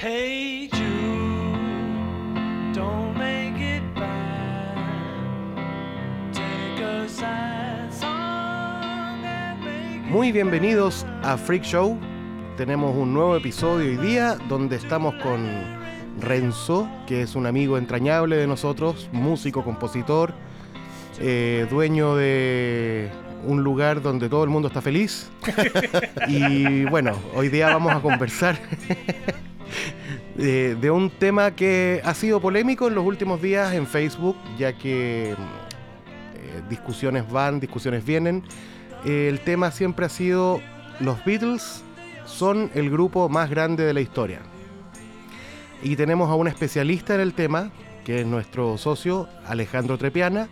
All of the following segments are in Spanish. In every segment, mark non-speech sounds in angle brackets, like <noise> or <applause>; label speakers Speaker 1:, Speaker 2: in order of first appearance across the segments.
Speaker 1: Hey Jude, don't make it bad. Take a sad song and make it
Speaker 2: Muy bienvenidos a Freak Show. Tenemos un nuevo episodio hoy día donde estamos con Renzo, que es un amigo entrañable de nosotros, músico, compositor, eh, dueño de un lugar donde todo el mundo está feliz. <laughs> y bueno, hoy día vamos a conversar de, de un tema que ha sido polémico en los últimos días en Facebook, ya que eh, discusiones van, discusiones vienen. Eh, el tema siempre ha sido los Beatles son el grupo más grande de la historia. Y tenemos a un especialista en el tema, que es nuestro socio Alejandro Trepiana.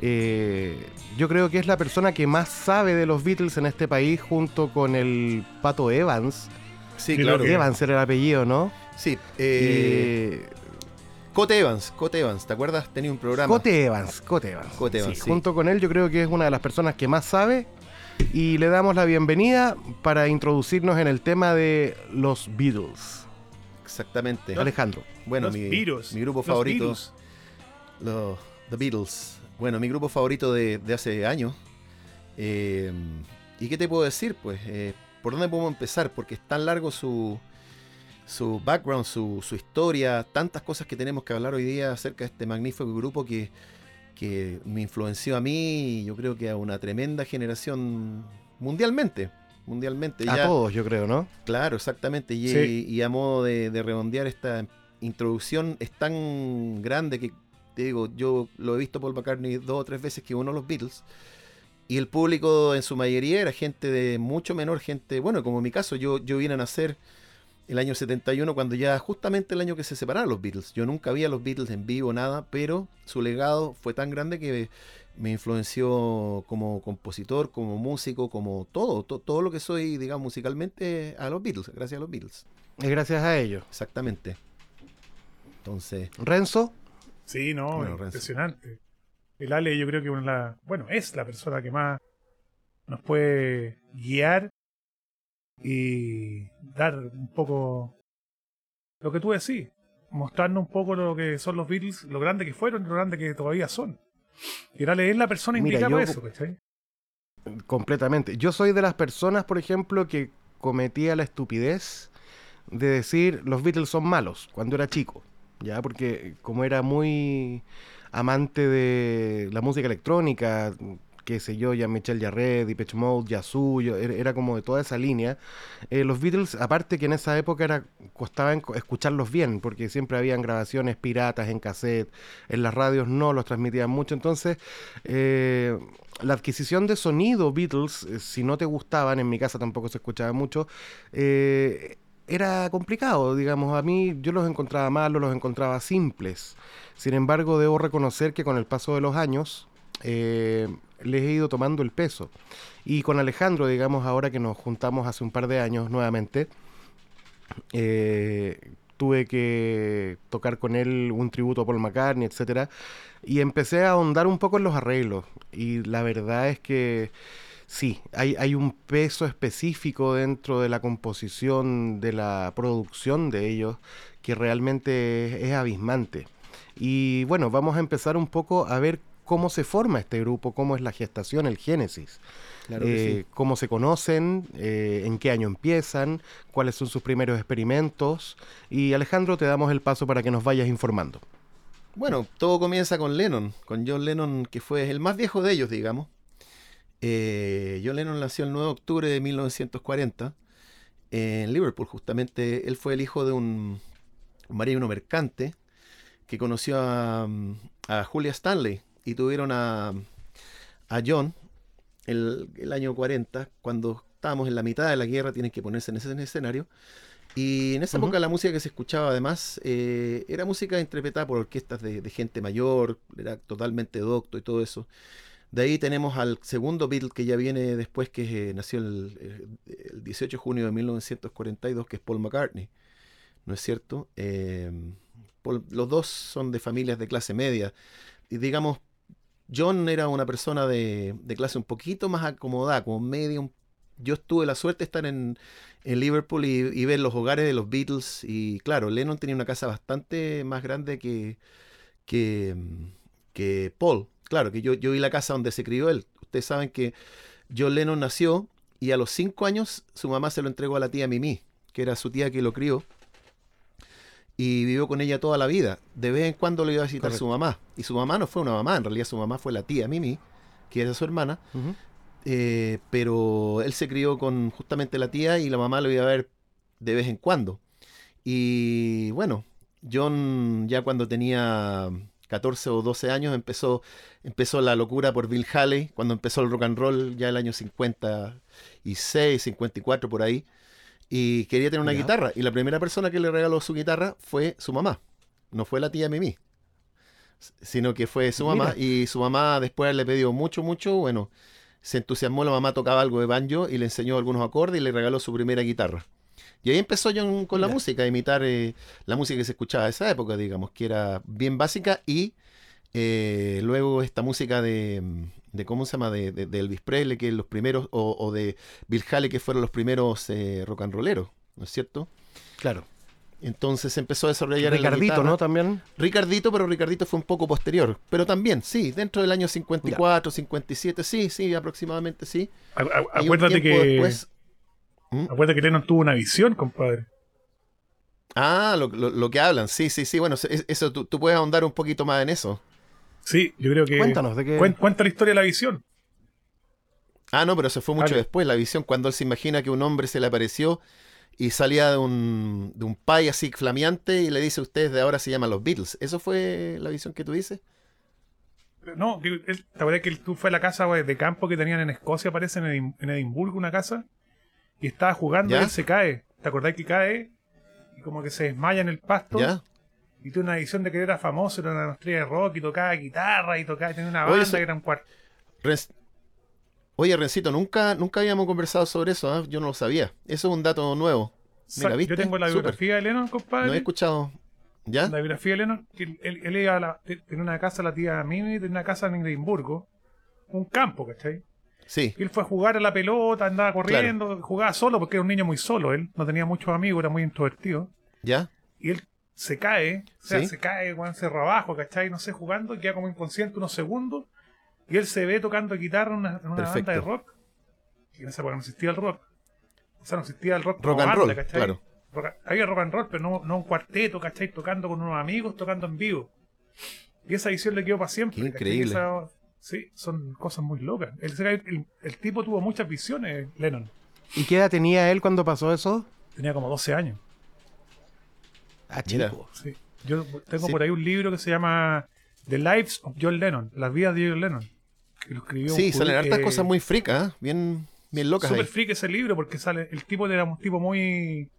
Speaker 2: Eh, yo creo que es la persona que más sabe de los Beatles en este país, junto con el Pato Evans.
Speaker 3: Sí,
Speaker 4: Creo
Speaker 3: claro.
Speaker 4: que-
Speaker 2: Evans era el apellido, ¿no?
Speaker 3: Sí, eh, Cote Evans, Cote Evans, ¿te acuerdas? Tenía un programa.
Speaker 2: Cote Evans, Cote Evans.
Speaker 3: Cote Evans,
Speaker 2: Sí,
Speaker 3: sí.
Speaker 2: Junto con él yo creo que es una de las personas que más sabe y le damos la bienvenida para introducirnos en el tema de los Beatles.
Speaker 3: Exactamente.
Speaker 2: Alejandro.
Speaker 3: Bueno,
Speaker 4: Los
Speaker 3: mi,
Speaker 4: virus.
Speaker 3: mi grupo
Speaker 4: Los
Speaker 3: favorito,
Speaker 4: virus.
Speaker 3: los The Beatles. Bueno, mi grupo favorito de, de hace años. Eh, ¿Y qué te puedo decir? Pues, eh, ¿por dónde podemos empezar? Porque es tan largo su, su background, su, su historia, tantas cosas que tenemos que hablar hoy día acerca de este magnífico grupo que, que me influenció a mí y yo creo que a una tremenda generación mundialmente. Mundialmente.
Speaker 2: A
Speaker 3: Ya-
Speaker 2: todos, yo creo, ¿no?
Speaker 3: Claro, exactamente. Y,
Speaker 4: Sí.
Speaker 3: y a modo de, de redondear esta introducción, es tan grande que, te digo, yo lo he visto Paul McCartney dos o tres veces que uno de los Beatles. Y el público en su mayoría era gente de mucho menor, gente, bueno, como en mi caso, yo, yo vine a nacer el año 71, cuando ya justamente el año que se separaron los Beatles. Yo nunca vi a los Beatles en vivo, nada, pero su legado fue tan grande que me influenció como compositor, como músico, como todo, to- todo lo que soy, digamos, musicalmente a los Beatles, gracias a los Beatles.
Speaker 2: Es gracias a ellos.
Speaker 3: Exactamente. Entonces,
Speaker 2: Renzo,
Speaker 4: Sí, no,
Speaker 3: Bueno, Renzo.
Speaker 4: El Ale yo creo que una bueno, es la persona que más nos puede guiar y dar un poco lo que tú decís, mostrarnos un poco lo que son los Beatles, lo grande que fueron y lo grande que todavía son. Y el Ale es la persona
Speaker 2: Mira,
Speaker 4: indicada
Speaker 2: yo-
Speaker 4: para eso, ¿cachai?
Speaker 2: completamente. Yo soy de las personas, por ejemplo, que cometía la estupidez de decir los Beatles son malos cuando era chico. Ya, porque como era muy amante de la música electrónica, qué sé yo, ya Michel Jarre, Depeche Mode, Yazoo, yo- era, como de toda esa línea. Eh, los Beatles, aparte que en esa época era costaba escucharlos bien, porque siempre habían grabaciones piratas en cassette, en las radios no los transmitían mucho, entonces eh, la adquisición de sonido Beatles, eh, si no te gustaban, en mi casa tampoco se escuchaba mucho, era complicado, digamos, a mí yo los encontraba malos, los encontraba simples. Sin embargo, debo reconocer que con el paso de los años eh, les he ido tomando el peso. Y con Alejandro, digamos, ahora que nos juntamos hace un par de años nuevamente, eh, tuve que tocar con él un tributo a Paul McCartney, etcétera, y empecé a ahondar un poco en los arreglos. Y la verdad es que sí, hay, hay un peso específico dentro de la composición, de la producción de ellos, que realmente es, es abismante. Y bueno, vamos a empezar un poco a ver cómo se forma este grupo, cómo es la gestación, el génesis.
Speaker 3: claro
Speaker 2: Eh, cómo se conocen, eh, en qué año empiezan, cuáles son sus primeros experimentos. Y Alejandro, te damos el paso para que nos vayas informando.
Speaker 3: Bueno, todo comienza con Lennon, con John Lennon, que fue el más viejo de ellos, digamos. Eh, John Lennon nació el 9 de octubre de 1940 en Liverpool, justamente. Él fue el hijo de un marino mercante que conoció a, a Julia Stanley y tuvieron a, a John el, el año 40, cuando estábamos en la mitad de la guerra, tienen que ponerse en ese escenario. Y en esa época la música que se escuchaba además eh, era música interpretada por orquestas de, de gente mayor, era totalmente docto y todo eso. De ahí tenemos al segundo Beatle que ya viene después, que eh, nació el, eh, el 18 de junio de 1942, que es Paul McCartney. ¿No es cierto? Eh, Paul- los dos son de familias de clase media. Y digamos, John era una persona de, de clase un poquito más acomodada, como media, un yo tuve la suerte de estar en, en Liverpool y, y ver los hogares de los Beatles. Y claro, Lennon tenía una casa bastante más grande que, que, que Paul. Claro, que yo, yo vi la casa donde se crió él. Ustedes saben que John Lennon nació y a los cinco años su mamá se lo entregó a la tía Mimi, que era su tía que lo crió. Y vivió con ella toda la vida. De vez en cuando lo iba a visitar
Speaker 2: Correcto.
Speaker 3: su mamá. Y su mamá no fue una mamá, en realidad su mamá fue la tía Mimi, que era su hermana. Eh, pero él se crió con justamente la tía y la mamá lo iba a ver de vez en cuando. Y bueno, John ya cuando tenía 14 o 12 años empezó, empezó la locura por Bill Haley, cuando empezó el rock and roll ya el año 56, 54 por ahí. Y quería tener una guitarra. Y la primera persona que le regaló su guitarra fue su mamá. No fue la tía Mimi. Sino que fue su mamá.
Speaker 2: Mira.
Speaker 3: Y su mamá después le pidió mucho, mucho. Bueno, se entusiasmó, la mamá tocaba algo de banjo y le enseñó algunos acordes y le regaló su primera guitarra. Y ahí empezó John con la
Speaker 2: Mira.
Speaker 3: música, a imitar eh, la música que se escuchaba de esa época, digamos, que era bien básica y eh, luego esta música de, de ¿cómo se llama? De, de- de Elvis Presley, que los primeros, o, o de Bill Haley, que fueron los primeros eh, rock and rolleros, ¿no es cierto?
Speaker 2: Claro.
Speaker 3: Entonces empezó a desarrollar
Speaker 2: Ricardito. ¿no? También.
Speaker 3: Ricardito, pero Ricardito fue un poco posterior. Pero también, sí, dentro del año 54, 57, sí, sí, aproximadamente sí.
Speaker 4: A- a- acuérdate que.
Speaker 3: después-
Speaker 4: Acuérdate que Lennon tuvo una visión, compadre.
Speaker 3: Ah, lo, lo- lo que hablan, sí, sí, sí. Bueno, es- eso, tú, tú puedes ahondar un poquito más en eso.
Speaker 4: Sí, yo creo que.
Speaker 2: Cuéntanos de qué.
Speaker 4: Cuen- cuenta la historia de la visión.
Speaker 3: Ah, no, pero eso fue mucho
Speaker 4: Dale.
Speaker 3: después, la visión, cuando él se imagina que un hombre se le apareció y salía de un, de un pie así flameante y le dice a ustedes de ahora se llaman los Beatles. ¿Eso fue la visión que tú dices?
Speaker 4: No, él- ¿te acuerdas que tú fue a la casa de campo que tenían en Escocia, parece, en, Edim- en Edimburgo, una casa? Y estaba jugando
Speaker 3: ¿Ya?
Speaker 4: y él se cae. ¿Te acordás que cae? Y como que se desmaya en el pasto.
Speaker 3: ¿Ya?
Speaker 4: Y tuvo una visión de que era famoso, era una estrella de rock y tocaba guitarra y tocaba, tenía una
Speaker 3: Oye,
Speaker 4: banda
Speaker 3: eso-
Speaker 4: que era un cuarto.
Speaker 3: Oye, Rencito, nunca, nunca habíamos conversado sobre eso, ¿ah? yo no lo sabía. Eso es un dato nuevo. Mira,
Speaker 4: Yo tengo la biografía de Lennon, compadre.
Speaker 3: No he escuchado. ¿Ya?
Speaker 4: La biografía de Lennon, que él, él- él iba a la- tenía una casa, la tía Mimi, tenía una casa en Edimburgo, un campo, ¿cachai?
Speaker 3: Sí.
Speaker 4: Él fue a jugar a la pelota, andaba corriendo, jugaba solo porque era un niño muy solo, él no tenía muchos amigos, era muy introvertido.
Speaker 3: ¿Ya?
Speaker 4: Y él se cae, o sea,
Speaker 3: Sí.
Speaker 4: se cae, weón, se abajo, ¿cachai? No sé, jugando, y queda como inconsciente unos segundos, y él se ve tocando guitarra en una, en una banda de rock. Y en esa época no existía el rock. O sea, no existía el rock
Speaker 3: Rock and
Speaker 4: banda,
Speaker 3: roll,
Speaker 4: ¿cachai?
Speaker 3: claro.
Speaker 4: Rock- había rock and roll, pero no, no un cuarteto, ¿cachai? Tocando con unos amigos, tocando en vivo. Y esa visión le quedó para siempre.
Speaker 3: Increíble.
Speaker 4: Esa- sí, son cosas muy locas. El, el- el tipo tuvo muchas visiones, Lennon.
Speaker 2: ¿Y qué edad tenía él cuando pasó eso?
Speaker 4: Tenía como 12 años.
Speaker 2: Ah, chico.
Speaker 4: Sí. Yo tengo
Speaker 3: Sí.
Speaker 4: por ahí un libro que se llama The Lives of John Lennon, las vidas de John Lennon. Que lo escribió un
Speaker 3: Sí, salen hartas
Speaker 4: eh,
Speaker 3: cosas muy fricas, ¿ah? bien, bien locas
Speaker 4: Súper freak ese libro porque sale el tipo era un tipo muy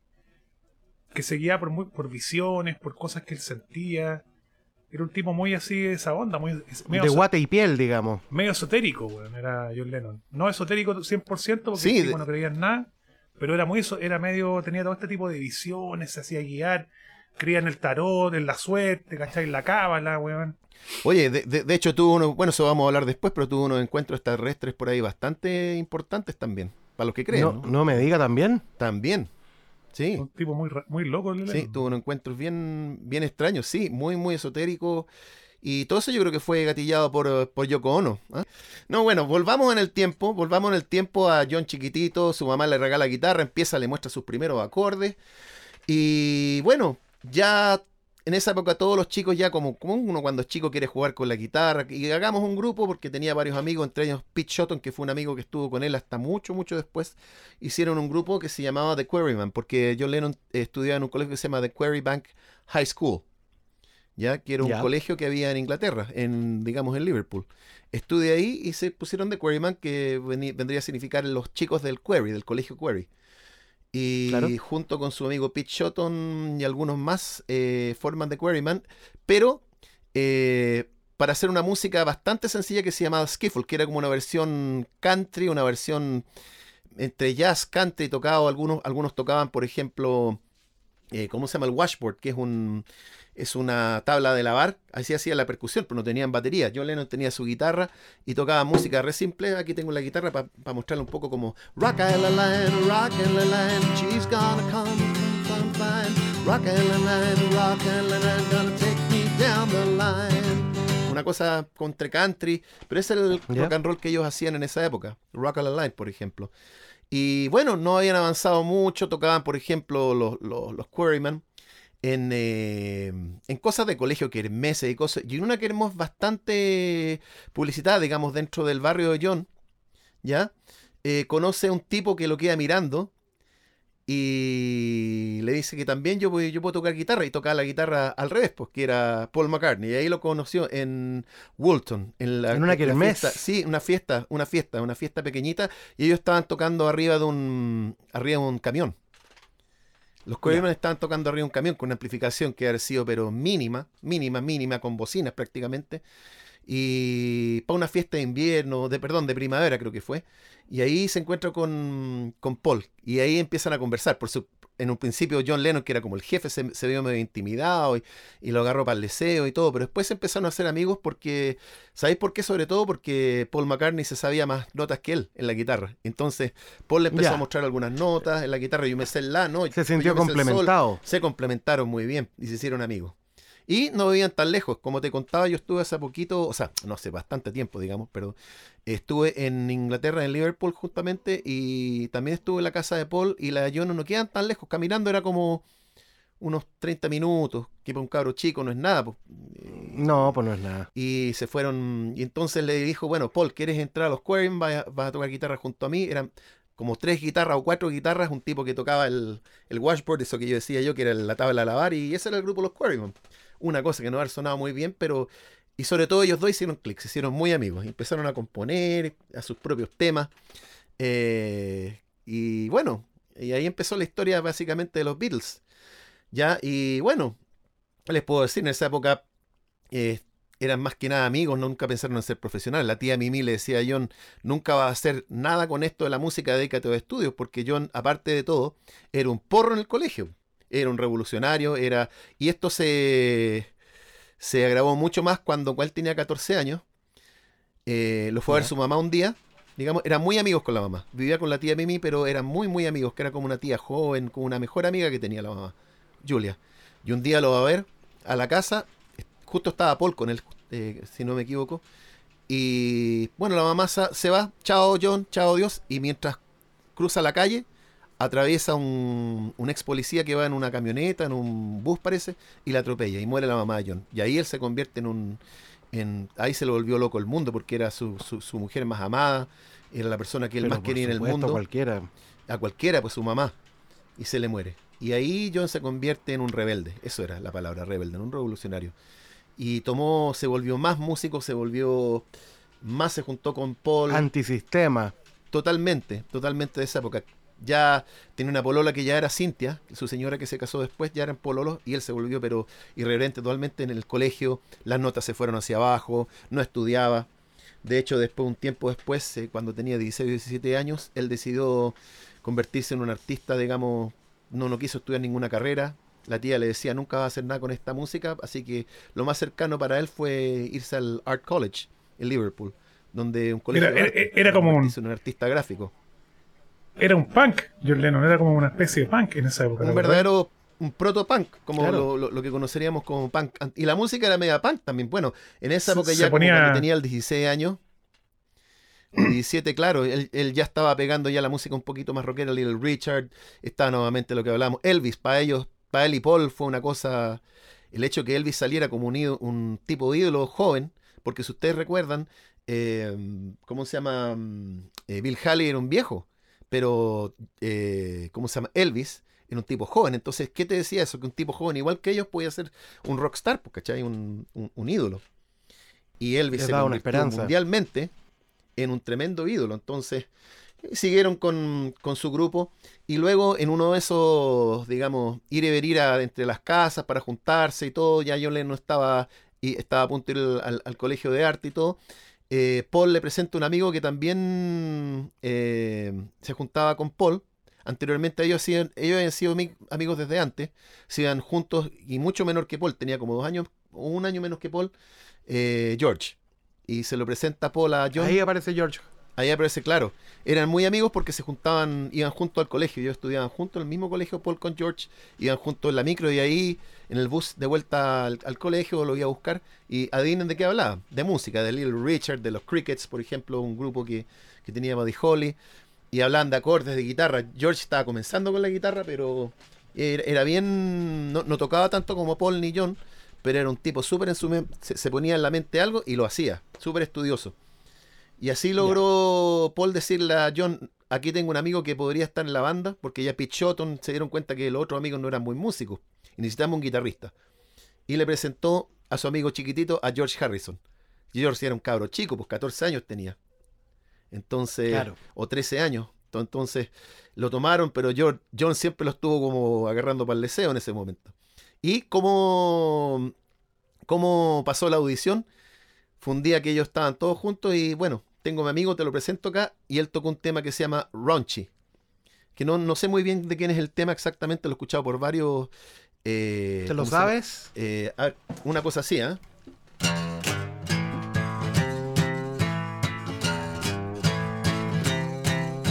Speaker 4: que seguía por muy, por visiones, por cosas que él sentía. Era un tipo muy así de esa onda, muy medio,
Speaker 2: De guate y piel, digamos.
Speaker 4: medio esotérico, weón, era John Lennon. No esotérico 100% porque
Speaker 3: Sí,
Speaker 4: el tipo
Speaker 3: de-
Speaker 4: no creía en nada, pero era muy eso, era medio tenía todo este tipo de visiones, se hacía guiar, creía en el tarot, en la suerte, ¿cachai? En la cábala, weón.
Speaker 3: Oye, de, de- de hecho tuvo uno, bueno, eso vamos a hablar después, pero tuvo unos encuentros terrestres por ahí bastante importantes también, para los que creen.
Speaker 2: No,
Speaker 3: ¿no?
Speaker 2: no me diga también.
Speaker 3: También. Sí,
Speaker 4: Un tipo muy muy loco, el
Speaker 3: sí, tuvo unos encuentros bien, bien extraños, sí, muy, muy esotéricos. Y todo eso yo creo que fue gatillado por, por Yoko Ono. ¿ah? No, bueno, volvamos en el tiempo, volvamos en el tiempo a John chiquitito, su mamá le regala guitarra, empieza, le muestra sus primeros acordes. Y bueno, ya en esa época todos los chicos ya como, como uno cuando es chico quiere jugar con la guitarra y hagamos un grupo porque tenía varios amigos, entre ellos Pete Shotton, que fue un amigo que estuvo con él hasta mucho, mucho después, hicieron un grupo que se llamaba The Quarryman, porque John Lennon eh, estudiaba en un colegio que se llama The Quarrybank High School, ya que era un colegio que había en Inglaterra, en digamos en Liverpool. Estudié ahí y se pusieron The Quarryman, que vendría a significar los chicos del Quarry, del colegio Quarry. Y junto con su amigo Pete Shotton y algunos más eh, forman The Quarryman, pero eh, para hacer una música bastante sencilla que se llamaba Skiffle, que era como una versión country, una versión entre jazz, country tocado. Algunos, algunos tocaban, por ejemplo, eh, ¿cómo se llama? El washboard, que es un es una tabla de lavar, así hacía la percusión, pero no tenían batería. John Lennon tenía su guitarra y tocaba música re simple. Aquí tengo la guitarra para mostrarle un poco como Rock and la line, rock and la line, she's gonna come, come, fine. Rock and la line, rock and la line, gonna take me down the line. Una cosa contra country, pero ese es el rock and roll que ellos hacían en esa época. Rock and la line, por ejemplo. Y bueno, no habían avanzado mucho, tocaban, por ejemplo, los, los, los Quarrymen en, eh, en cosas de colegio, kermeses y cosas. Y en una kermés bastante publicitada, digamos, dentro del barrio de John, ¿ya? Eh, conoce a un tipo que lo queda mirando y le dice que también yo, puedo- yo puedo tocar guitarra y tocaba la guitarra al revés, pues que era Paul McCartney. Y ahí lo conoció en Woolton. En, la,
Speaker 2: En una
Speaker 3: la fiesta- Sí, una fiesta, una fiesta, una fiesta pequeñita. Y ellos estaban tocando arriba de un, arriba de un camión. Los Quarrymen estaban tocando arriba un camión con una amplificación que ha sido pero mínima, mínima, mínima, con bocinas prácticamente. Y para una fiesta de invierno, de perdón, de primavera creo que fue. Y ahí se encuentra con, con Paul. Y ahí empiezan a conversar. Por su, en un principio John Lennon, que era como el jefe, se, se vio medio intimidado y, y lo agarró para el deseo y todo. Pero después empezaron a hacer amigos porque, ¿sabéis por qué? Sobre todo porque Paul McCartney se sabía más notas que él en la guitarra. Entonces Paul le empezó a mostrar algunas notas en la guitarra. Yo me sé el la, ¿no?
Speaker 2: Se sintió
Speaker 3: sol.
Speaker 2: complementado.
Speaker 3: Se complementaron muy bien y se hicieron amigos. Y no vivían tan lejos. Como te contaba, yo estuve hace poquito, o sea, no hace bastante tiempo, digamos, pero estuve en Inglaterra, en Liverpool, justamente, y también estuve en la casa de Paul y la de John no quedan tan lejos. Caminando era como unos 30 minutos, que para un cabro chico no es nada. pues.
Speaker 2: No, pues no es nada.
Speaker 3: Y se fueron, y entonces le dijo, bueno, Paul, ¿quieres entrar a los Quarrymen? Vas, a- vas a tocar guitarra junto a mí. Eran como tres guitarras o cuatro guitarras, un tipo que tocaba el, el washboard, eso que yo decía yo, que era la tabla de lavar, y ese era el grupo Los Quarrymen. Una cosa que no había sonado muy bien, pero... Y sobre todo ellos dos hicieron clic, se hicieron muy amigos, empezaron a componer a sus propios temas. eh, y bueno, y ahí empezó la historia básicamente de los Beatles. Ya, y bueno, les puedo decir, en esa época eh, eran más que nada amigos, nunca pensaron en ser profesionales. La tía Mimi le decía a John, nunca va a hacer nada con esto de la música, dedícate a estudios, porque John, aparte de todo, era un porro en el colegio, era un revolucionario, era... Y esto se, se agravó mucho más cuando él tenía 14 años. Eh, lo fue a ver su mamá un día, digamos, eran muy amigos con la mamá. Vivía con la tía Mimi, pero eran muy, muy amigos, que era como una tía joven, como una mejor amiga que tenía la mamá, Julia. Y un día lo va a ver a la casa, justo estaba Paul con él, eh, si no me equivoco. Y bueno, la mamá se va, chao John, chao Dios, y mientras cruza la calle, atraviesa un, un ex policía que va en una camioneta, en un bus parece, y la atropella, y muere la mamá de John. Y ahí él se convierte en un... En, ahí se lo volvió loco el mundo, porque era su, su, su mujer más amada, era la persona que él
Speaker 2: Pero
Speaker 3: más quería en el mundo
Speaker 2: cualquiera.
Speaker 3: a cualquiera, pues su mamá, y se le muere. Y ahí John se convierte en un rebelde, eso era la palabra, rebelde, en un revolucionario. Y tomó, se volvió más músico, se volvió más, se juntó con Paul,
Speaker 2: Antisistema.
Speaker 3: totalmente, totalmente de esa época. Ya tenía una polola que ya era Cintia, su señora que se casó después, ya eran pololos, y él se volvió pero irreverente totalmente en el colegio, las notas se fueron hacia abajo, no estudiaba. De hecho, después, un tiempo después, eh, cuando tenía 16 o 17 años, él decidió convertirse en un artista, digamos, no, no quiso estudiar ninguna carrera. La tía le decía, nunca va a hacer nada con esta música, así que lo más cercano para él fue irse al Art College en Liverpool, donde un colegio
Speaker 4: Era-
Speaker 3: de
Speaker 4: era-
Speaker 3: arte,
Speaker 4: era como un
Speaker 3: artista gráfico.
Speaker 4: Era un punk, John Lennon, era como una especie de punk en esa época.
Speaker 3: un verdadero un proto-punk, como
Speaker 2: Claro.
Speaker 3: lo, lo- lo que conoceríamos como punk. Y la música era media punk también. Bueno, en esa
Speaker 4: Se-
Speaker 3: época
Speaker 4: se
Speaker 3: ya como
Speaker 4: ponía-
Speaker 3: tenía el 16 años, <clears throat> o 17, claro, él, él ya estaba pegando ya la música un poquito más rockera, Little Richard, estaba nuevamente lo que hablamos. Elvis, para ellos, para él y Paul fue una cosa, el hecho que Elvis saliera como un, ídolo- un tipo de ídolo joven, porque si ustedes recuerdan, eh, ¿cómo se llama? Mm, eh, Bill Haley era un viejo, pero, eh, ¿cómo se llama? Elvis era un tipo joven. Entonces, ¿qué te decía eso? Que un tipo joven, igual que ellos, podía ser un rockstar, pues, ¿cachai? Un, un- un ídolo. Y Elvis se convirtió
Speaker 2: esperanza.
Speaker 3: mundialmente en un tremendo ídolo. Entonces, eh, siguieron con, con su grupo y luego en uno de esos, digamos, ir y venir a- entre las casas para juntarse y todo, ya John Lennon estaba, y estaba a punto de ir al, al colegio de arte y todo. Eh, Paul le presenta un amigo que también eh, se juntaba con Paul. Anteriormente ellos, ellos habían sido ami- amigos desde antes, se iban juntos y mucho menor que Paul, tenía como dos años un año menos que Paul, eh, George. Y se lo presenta Paul a John.
Speaker 2: Ahí aparece George.
Speaker 3: Ahí aparece claro. Eran muy amigos porque se juntaban, iban juntos al colegio. Ellos estudiaban juntos en el mismo colegio, Paul con George. Iban juntos en la micro y ahí, en el bus de vuelta al, colegio, lo iba a buscar. Y adivinen de qué hablaba. De música, de Little Richard, de los Crickets, por ejemplo, un grupo que, que tenía Buddy Holly. Y hablaban de acordes, de guitarra. George estaba comenzando con la guitarra, pero era, bien. No, no tocaba tanto como Paul ni John, pero era un tipo súper en su. Se, se ponía en la mente algo y lo hacía. Súper estudioso. Y así logró Paul decirle a John, aquí tengo un amigo que podría estar en la banda, porque ya Pete Shotton se dieron cuenta que los otros amigos no eran muy músicos y necesitamos un guitarrista. Y le presentó a su amigo chiquitito, a George Harrison. George era un cabro chico, pues 14 años tenía. Entonces,
Speaker 2: Claro.
Speaker 3: o 13 años. To- Entonces lo tomaron, pero George- John siempre lo estuvo como agarrando para el deseo en ese momento. Y como, como pasó la audición, fue un día que ellos estaban todos juntos y bueno, tengo a mi amigo, te lo presento acá, y él tocó un tema que se llama Raunchy. Que no, no sé muy bien de quién es el tema exactamente, lo he escuchado por varios... eh,
Speaker 2: ¿Te lo sabes?
Speaker 3: Eh, una cosa así. Es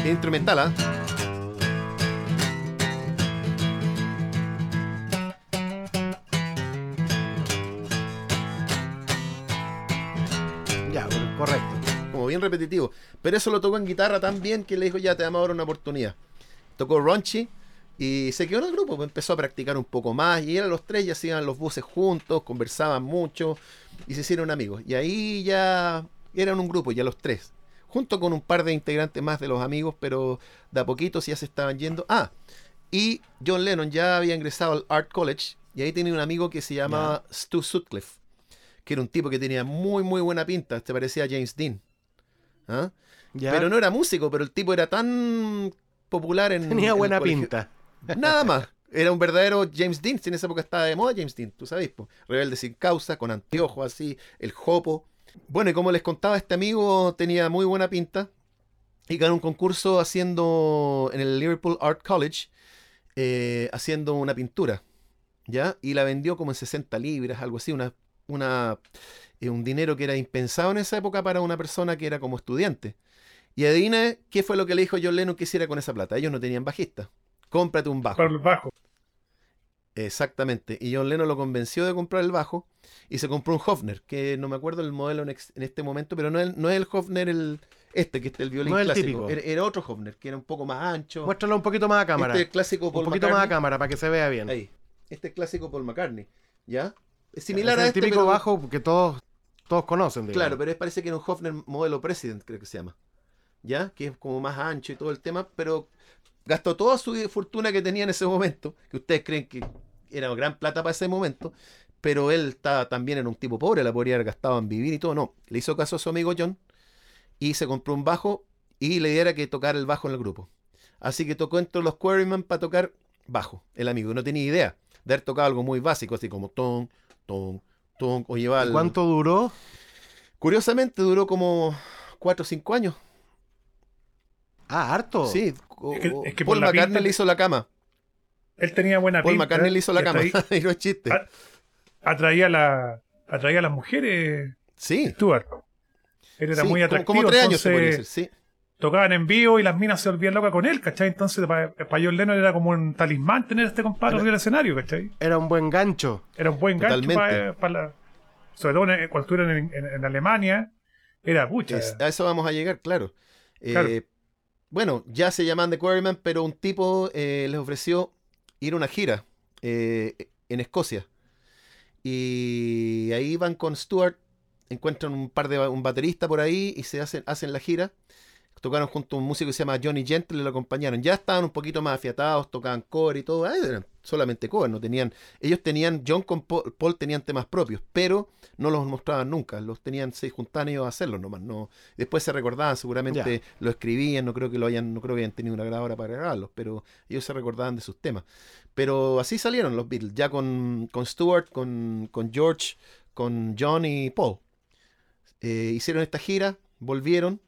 Speaker 3: Instrumental, ¿ah? Bien repetitivo. Pero eso lo tocó en guitarra tan bien que le dijo, ya te vamos a dar una oportunidad. Tocó Ronchi y se quedó en el grupo, pues empezó a practicar un poco más y eran los tres, ya se iban los buses juntos, conversaban mucho y se hicieron amigos. Y ahí ya eran un grupo, ya los tres, junto con un par de integrantes más de los amigos, pero de a poquitos ya se estaban yendo. Ah, y John Lennon ya había ingresado al Art College y ahí tenía un amigo que se llamaba Stu Sutcliffe, que era un tipo que tenía muy, muy buena pinta, te parecía a James Dean. ¿Ah?
Speaker 2: Ya.
Speaker 3: Pero no era músico, pero el tipo era tan popular en. en
Speaker 2: Tenía buena pinta.
Speaker 3: Nada más. Era un verdadero James Dean. En esa época estaba de moda James Dean, tú sabes. po. Rebelde sin causa, con anteojos así, el jopo. Bueno, y como les contaba, este amigo tenía muy buena pinta y ganó un concurso haciendo en el Liverpool Art College, eh, haciendo una pintura. ¿Ya? Y la vendió como en 60 libras, algo así, una, una, eh, un dinero que era impensado en esa época para una persona que era como estudiante. Y adivina qué fue lo que le dijo John Lennon que hiciera con esa plata. Ellos no tenían bajista. Cómprate un bajo.
Speaker 4: Para el bajo.
Speaker 3: Exactamente. Y John Lennon lo convenció de comprar el bajo y se compró un Hofner, que no me acuerdo el modelo en, ex- en este momento, pero no es, no es el Hofner el, este, que es el violín
Speaker 2: No es el
Speaker 3: clásico.
Speaker 2: típico.
Speaker 3: Era, era otro Hofner, que era un poco más ancho.
Speaker 2: Muéstralo un poquito más a cámara.
Speaker 3: Este es clásico
Speaker 2: un
Speaker 3: Paul
Speaker 2: poquito más a
Speaker 3: McCartney.
Speaker 2: cámara para que se vea bien.
Speaker 3: Ahí. Este es clásico Paul McCartney. ¿Ya? Es
Speaker 2: Es
Speaker 3: similar a
Speaker 2: el
Speaker 3: este,
Speaker 2: típico
Speaker 3: pero-
Speaker 2: bajo que todos, todos conocen.
Speaker 3: Claro, pero es- parece que era un Hofner modelo President, creo que se llama. ¿Ya? Que es como más ancho y todo el tema, pero gastó toda su fortuna que tenía en ese momento, que ustedes creen que era gran plata para ese momento, pero él estaba también era un tipo pobre, la podría haber gastado en vivir y todo. No, le hizo caso a su amigo John y se compró un bajo y le diera que tocar el bajo en el grupo. Así que tocó entre los Quarrymen para tocar bajo, el amigo. No tenía idea de haber tocado algo muy básico, así como ton, ton, ton, o llevar
Speaker 2: ¿Y
Speaker 3: el-
Speaker 2: ¿Cuánto duró?
Speaker 3: Curiosamente duró como 4 o 5 años.
Speaker 2: Ah, harto.
Speaker 3: Sí, o-
Speaker 4: Es que- es que por
Speaker 3: Paul McCartney
Speaker 4: pinta-
Speaker 3: le hizo la cama.
Speaker 4: Él tenía buena
Speaker 3: Paul
Speaker 4: pinta.
Speaker 3: McCartney le hizo la
Speaker 4: y
Speaker 3: cama.
Speaker 4: atraí-
Speaker 3: y no es chiste.
Speaker 4: Atraía, la, atraía a las mujeres,
Speaker 3: Sí.
Speaker 4: Stuart. Él era
Speaker 3: sí,
Speaker 4: muy
Speaker 3: como-
Speaker 4: atractivo.
Speaker 3: Como, tres años se podría
Speaker 4: entonces
Speaker 3: decir, sí.
Speaker 4: Tocaban en vivo y las minas se volvían locas con él, ¿cachai? Entonces para, para John Lennon era como un talismán tener a este compadre arriba del escenario, ¿cachai?
Speaker 2: Era un buen gancho.
Speaker 4: Era un buen gancho
Speaker 3: Totalmente.
Speaker 4: para, para la... Sobre todo en- cuando estuvieron en, en- en Alemania, era pucha.
Speaker 3: Es- a eso vamos a llegar, claro. Eh,
Speaker 4: Claro.
Speaker 3: Bueno, ya se llaman The Quarrymen, pero un tipo eh, les ofreció ir a una gira eh, en Escocia. Y ahí van con Stuart, encuentran un par de un baterista por ahí y se hacen, hacen la gira. Tocaron junto a un músico que se llama Johnny Gentle y lo acompañaron. Ya estaban un poquito más afiatados, tocaban cover y todo. Ah, eran solamente cover, no tenían. Ellos tenían, John con Paul, Paul tenían temas propios, pero no los mostraban nunca. Los tenían, se juntaban ellos a hacerlos nomás. No, después se recordaban, seguramente lo escribían, no creo que lo hayan, no creo que hayan tenido una grabadora para grabarlos, pero ellos se recordaban de sus temas. Pero así salieron los Beatles, ya con, con Stuart, con, con George, con John y Paul. Eh, hicieron esta gira, volvieron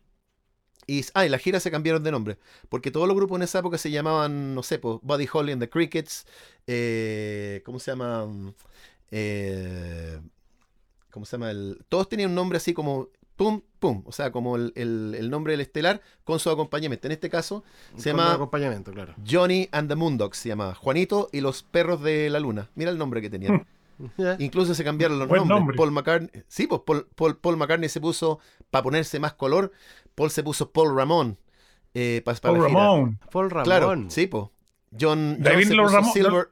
Speaker 3: Y, ah, y la gira se cambiaron de nombre. Porque todos los grupos en esa época se llamaban, no sé, pues, Buddy Holly and the Crickets. eh, ¿Cómo se llama? Eh, ¿Cómo se llama? El, todos tenían un nombre así como pum, pum. O sea, como el, el- el nombre del estelar con su acompañamiento. En este caso se
Speaker 2: Con
Speaker 3: llama
Speaker 2: acompañamiento, claro.
Speaker 3: Johnny and the Moondogs. Se llama Juanito y los perros de la luna. Mira el nombre que tenían. <laughs> Incluso se cambiaron los
Speaker 4: Buen
Speaker 3: nombres.
Speaker 4: nombre.
Speaker 3: Paul McCartney. Sí, pues Paul, Paul- Paul McCartney se puso, para ponerse más color, Paul se puso Paul Ramón. eh, para
Speaker 4: Paul
Speaker 3: la gira.
Speaker 4: Ramón.
Speaker 2: Paul Ramón.
Speaker 3: Claro, sí, pues. John, se puso
Speaker 4: Ramón-
Speaker 3: Silver.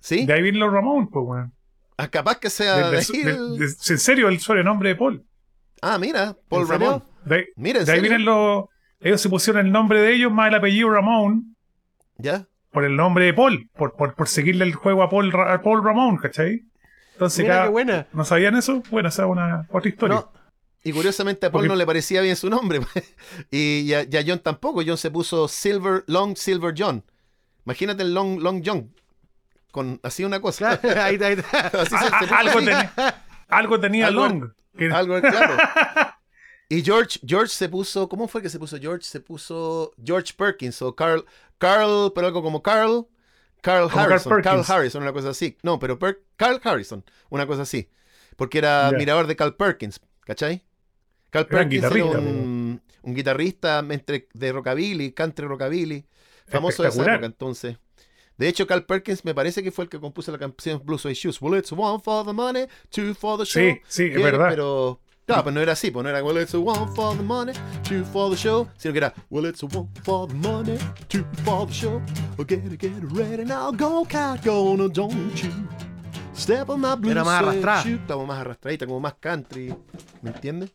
Speaker 3: ¿Sí?
Speaker 4: De ahí viene los Ramón, pues, weón.
Speaker 3: Ah, capaz que sea
Speaker 4: De-
Speaker 3: de
Speaker 4: de- en serio, el sobrenombre de Paul.
Speaker 3: Ah, mira, Paul. Ramón.
Speaker 4: De, ahí-
Speaker 3: Mira, ¿en
Speaker 4: de ahí vienen los. Ellos se pusieron el nombre de ellos más el apellido Ramón
Speaker 3: ¿Ya?
Speaker 4: por el nombre de Paul, por, por, por seguirle el juego a Paul, a Paul Ramón, ¿cachai? Entonces,
Speaker 2: Mira
Speaker 4: cada-
Speaker 2: qué buena.
Speaker 4: ¿no sabían eso? Bueno, esa es una otra historia.
Speaker 2: No,
Speaker 3: Y curiosamente a Paul
Speaker 4: Porque-
Speaker 3: no le parecía bien su nombre. <laughs> y, y a, y a John tampoco. John se puso Silver, Long Silver John. Imagínate el Long, Long John. Con así una cosa.
Speaker 2: claro, <laughs> ahí, está, ahí está.
Speaker 3: Así se- se puso
Speaker 4: algo,
Speaker 3: así.
Speaker 4: tenía, algo tenía
Speaker 3: Algo-
Speaker 4: Long. <laughs>
Speaker 3: Algo, claro. Y George, George se puso, ¿cómo fue que se puso George? Se puso George Perkins o Carl, Carl, pero algo como Carl, Carl
Speaker 4: Como
Speaker 3: Harrison, Carl. Harrison, una cosa así. No, pero Per- Carl Harrison, una cosa así. Porque era
Speaker 4: Ya.
Speaker 3: admirador de Carl Perkins, ¿cachai?
Speaker 4: Un
Speaker 3: Perkins era
Speaker 4: guitarrista,
Speaker 3: un, un guitarrista entre, de rockabilly, country rockabilly, famoso de esa época entonces. De hecho, Carl Perkins me parece que fue el que compuso la canción Blue Suede Shoes. Well, it's one for the money, two for the show.
Speaker 4: Sí, sí, es verdad.
Speaker 3: Pero, claro, pues no era así, pues no era, well, it's one for the money, two for the show, sino que era, well, it's one for the money, two for the show. Well, get it, get it ready now, go, cat, go, no, don't you. Step on my blue
Speaker 2: Era más arrastrada.
Speaker 3: Como más arrastradita, como más country, ¿me entiendes?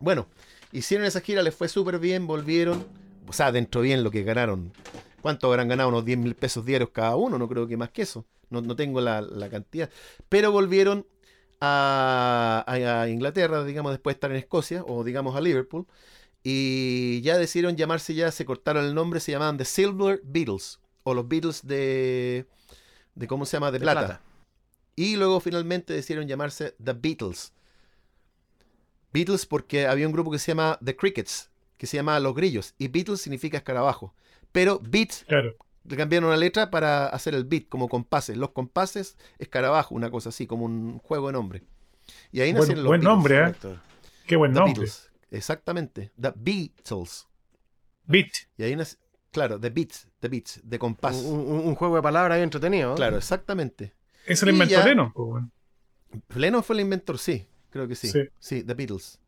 Speaker 3: Bueno, hicieron esa gira, les fue súper bien, volvieron, o sea, dentro bien lo que ganaron. ¿Cuánto habrán ganado? Unos 10 mil pesos diarios cada uno, no creo que más que eso. No, no tengo la, la cantidad. Pero volvieron a, a- a Inglaterra, digamos, después de estar en Escocia, o digamos a Liverpool, y ya decidieron llamarse ya, se cortaron el nombre, se llamaban The Silver Beatles, o los Beatles de, de ¿cómo se llama? De,
Speaker 2: De
Speaker 3: plata.
Speaker 2: plata.
Speaker 3: Y luego finalmente decidieron llamarse The Beatles. Beatles porque había un grupo que se llama The Crickets, que se llama Los Grillos, y Beatles significa escarabajo. Pero Beats
Speaker 4: Claro.
Speaker 3: le cambiaron una letra para hacer el beat, como compases. Los compases, escarabajo, una cosa así, como un juego de nombre. Y ahí
Speaker 4: Buen-
Speaker 3: nacieron los
Speaker 4: buen
Speaker 3: Beatles.
Speaker 4: nombre, ¿eh? Qué buen
Speaker 3: The
Speaker 4: nombre.
Speaker 3: Beatles. Exactamente. The Beatles.
Speaker 4: Beat.
Speaker 3: Y ahí nace, claro, The Beats, The Beats, de compás.
Speaker 2: Un, un- un juego de palabras ahí entretenido. ¿no?
Speaker 3: Claro, exactamente.
Speaker 4: Eso lo inventó Lennon, pues.
Speaker 3: Lennon fue el inventor, sí, creo que sí.
Speaker 4: Sí.
Speaker 3: Sí, The Beatles.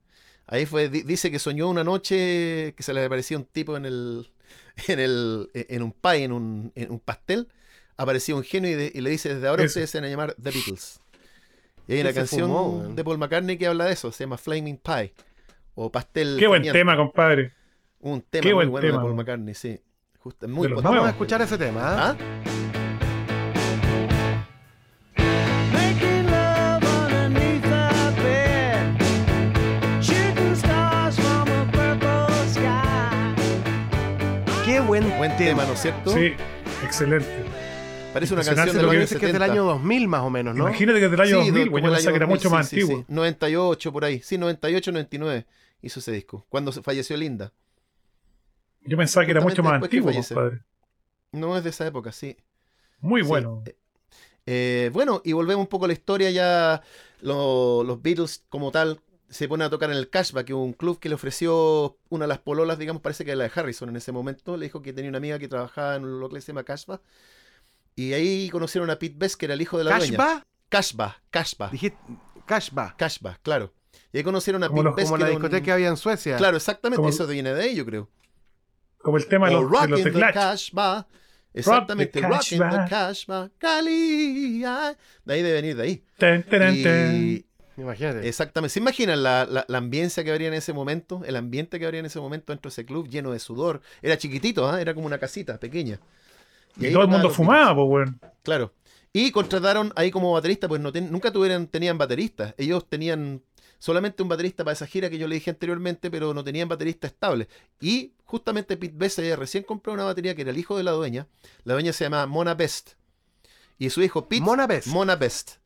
Speaker 3: Ahí fue, di- dice que soñó una noche que se le aparecía un tipo en el, en el, en un pie, en un, en un pastel. Apareció un genio y, de- y le dice, desde ahora
Speaker 4: Eso.
Speaker 3: ustedes se van a llamar The Beatles. Y hay
Speaker 2: ¿Qué
Speaker 3: una canción
Speaker 2: fumó,
Speaker 3: de Paul McCartney que habla de eso, se llama Flaming Pie. O pastel.
Speaker 4: Qué buen tema, compadre.
Speaker 3: Un tema
Speaker 4: Qué
Speaker 3: muy
Speaker 4: buen
Speaker 3: bueno
Speaker 4: tema,
Speaker 3: de Paul. McCartney, sí. Justo, muy.
Speaker 2: Vamos a escuchar ese tema. ¿ah?
Speaker 3: ¿Ah?
Speaker 2: Qué buen,
Speaker 3: Buen tema, ¿no es cierto?
Speaker 4: Sí, excelente.
Speaker 3: Parece una canción de
Speaker 4: lo
Speaker 3: los
Speaker 4: que
Speaker 3: años
Speaker 2: que es del
Speaker 3: 70.
Speaker 2: año 2000 más o menos, ¿no?
Speaker 4: Imagínate que es del año
Speaker 3: Sí,
Speaker 4: 2000,
Speaker 3: del-
Speaker 4: güey. Yo pensaba que era mucho
Speaker 3: 2000,
Speaker 4: más
Speaker 3: sí, sí,
Speaker 4: antiguo.
Speaker 3: sí. 98 por ahí. Sí, 98, 99 hizo ese disco. Cuando falleció Linda.
Speaker 4: Yo pensaba que era mucho más antiguo, compadre.
Speaker 3: No es de esa época, sí.
Speaker 4: Muy
Speaker 3: Sí.
Speaker 4: bueno.
Speaker 3: Eh, bueno, y volvemos un poco a la historia ya. lo- los Beatles como tal se ponen a tocar en el Cashback, que es un club que le ofreció una de las pololas, digamos, parece que la de Harrison en ese momento. Le dijo que tenía una amiga que trabajaba en lo que se llama Cashback. Y ahí conocieron a Pete Best, que era el hijo de la dueña.
Speaker 2: ¿Cashba?
Speaker 3: Cashback, Cashback,
Speaker 2: Dijiste Cashba.
Speaker 3: Cashback, claro. Y ahí conocieron a
Speaker 4: Como
Speaker 3: Pete
Speaker 4: los-
Speaker 3: Best,
Speaker 2: Como
Speaker 3: que
Speaker 2: la
Speaker 3: era un-
Speaker 2: discoteca que había en Suecia.
Speaker 3: Claro, exactamente.
Speaker 4: Como-
Speaker 3: Eso viene de ahí, yo creo.
Speaker 4: Como el tema de los, de
Speaker 3: Rock
Speaker 4: los
Speaker 3: in the
Speaker 4: teclados.
Speaker 3: Cash Bar. Exactamente,
Speaker 4: Rock
Speaker 3: in the
Speaker 4: Cash Bar.
Speaker 3: Cash Bar. Cali. ah. De ahí debe venir, de ahí.
Speaker 4: Ten, ten,
Speaker 3: Y-
Speaker 4: ten.
Speaker 2: Imagínate.
Speaker 3: Exactamente. ¿Se imaginan la, la, la ambiencia que habría en ese momento? El ambiente que habría en ese momento dentro de ese club lleno de sudor. Era chiquitito, ¿ah? era como una casita pequeña.
Speaker 4: Y todo el mundo fumaba, pues, weón.
Speaker 3: Claro. Y contrataron ahí como baterista, pues no ten- nunca tuvieran, tenían baterista. Ellos tenían solamente un baterista para esa gira que yo le dije anteriormente, pero no tenían baterista estable. Y justamente Pete Best había recién compró una batería que era el hijo de la dueña. La dueña se llama Mona Best. Y su hijo Pete.
Speaker 2: Mona Best.
Speaker 3: Mona Best.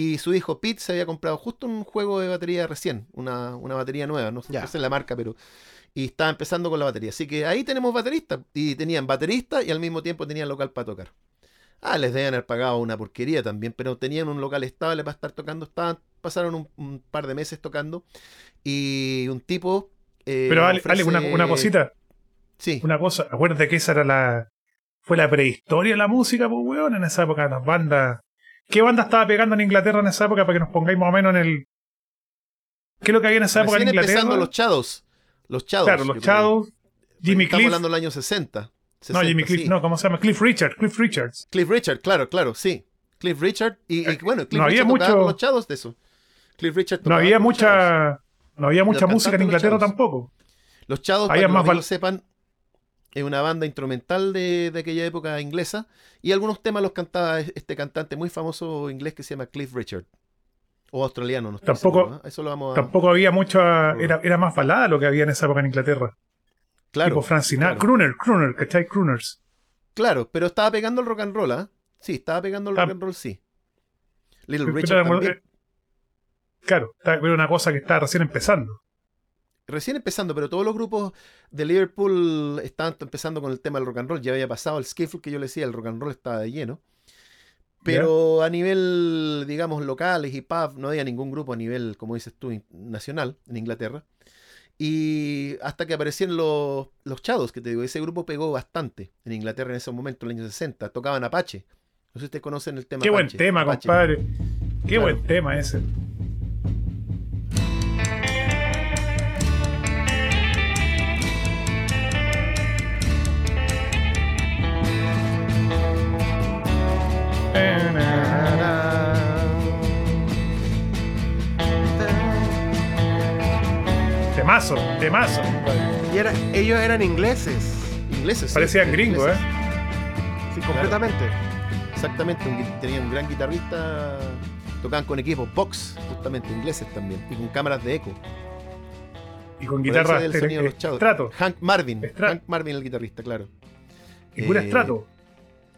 Speaker 3: Y su hijo Pete se había comprado justo un juego de batería recién, una, una batería nueva, no,
Speaker 2: Ya.
Speaker 3: no sé la marca, pero. y estaba empezando con la batería. Así que ahí tenemos bateristas. Y tenían baterista y al mismo tiempo tenían local para tocar. Ah, les deben haber pagado una porquería también, pero tenían un local estable para estar tocando. Estaban, pasaron un, un par de meses tocando. Y un tipo. eh,
Speaker 4: Pero Ale, Ale, una, una cosita,
Speaker 3: Sí,
Speaker 4: una cosa. Acuérdate que esa era la. Fue la prehistoria de la música, pues, weón, en esa época, las bandas. ¿Qué banda estaba pegando en Inglaterra en esa época para que nos pongáis más o menos en el. ¿Qué es lo que había en esa época en
Speaker 3: recién
Speaker 4: Inglaterra?
Speaker 3: empezando los Shadows. Los Shadows.
Speaker 4: claro, los
Speaker 3: creo.
Speaker 4: Shadows, Jimmy
Speaker 3: Estamos
Speaker 4: Cliff.
Speaker 3: hablando del año 60.
Speaker 4: no,
Speaker 3: 60,
Speaker 4: Jimmy Cliff,
Speaker 3: sí.
Speaker 4: no, ¿cómo se llama? Cliff Richard, Cliff Richards.
Speaker 3: Cliff Richard, claro, claro, sí. Cliff Richard. Y, y bueno, Cliff
Speaker 4: no había
Speaker 3: Richard
Speaker 4: mucho-
Speaker 3: con los Shadows de eso. Cliff Richard
Speaker 4: No había mucha. No había mucha música en
Speaker 3: los
Speaker 4: Inglaterra tampoco.
Speaker 3: Los
Speaker 4: Había
Speaker 3: para que
Speaker 4: más
Speaker 3: los
Speaker 4: val-
Speaker 3: sepan, es una banda instrumental de, de aquella época inglesa. Y algunos temas los cantaba este cantante muy famoso inglés que se llama Cliff Richard. O australiano, no estoy
Speaker 4: Tampoco-
Speaker 3: seguro, ¿eh? Eso lo vamos a...
Speaker 4: Tampoco había mucha. Era, era más balada lo que había en esa época en Inglaterra.
Speaker 3: Claro,
Speaker 4: tipo Frank Sinatra.
Speaker 3: claro.
Speaker 4: Crooner, Crooner, ¿cachai? Crooners.
Speaker 3: claro, pero estaba pegando el rock and roll, ¿ah? Sí, estaba pegando el
Speaker 4: Ah.
Speaker 3: rock and roll, sí. Little Richard también.
Speaker 4: eh, Claro, era una cosa que estaba recién empezando.
Speaker 3: Recién empezando, pero todos los grupos de Liverpool estaban empezando con el tema del rock and roll. Ya había pasado el skiffle que yo le decía, el rock and roll estaba de lleno. Pero a nivel, digamos, locales y pub, no había ningún grupo a nivel, como dices tú, nacional en Inglaterra. Y hasta que aparecieron los, los Shadows, que te digo, ese grupo pegó bastante en Inglaterra en ese momento, en los años 60. Tocaban Apache. No sé si ustedes conocen el tema
Speaker 4: Qué buen
Speaker 3: Apache.
Speaker 4: tema,
Speaker 3: Apache.
Speaker 4: compadre. Qué
Speaker 3: Claro.
Speaker 4: buen tema ese. Temazo, temazo.
Speaker 2: Y era, ellos eran ingleses.
Speaker 3: Ingleses. sí,
Speaker 4: Parecían gringos,
Speaker 3: ingleses.
Speaker 4: ¿eh?
Speaker 2: Sí, completamente.
Speaker 3: Exactamente, tenían un gran guitarrista. Tocaban con equipos Vox, justamente, ingleses también, y con cámaras de eco.
Speaker 4: Y con guitarra
Speaker 3: sonido de los Shadows.
Speaker 4: estrato.
Speaker 3: Hank Marvin. Hank Marvin, el guitarrista, claro.
Speaker 4: Y pura
Speaker 3: Eh,
Speaker 4: estrato.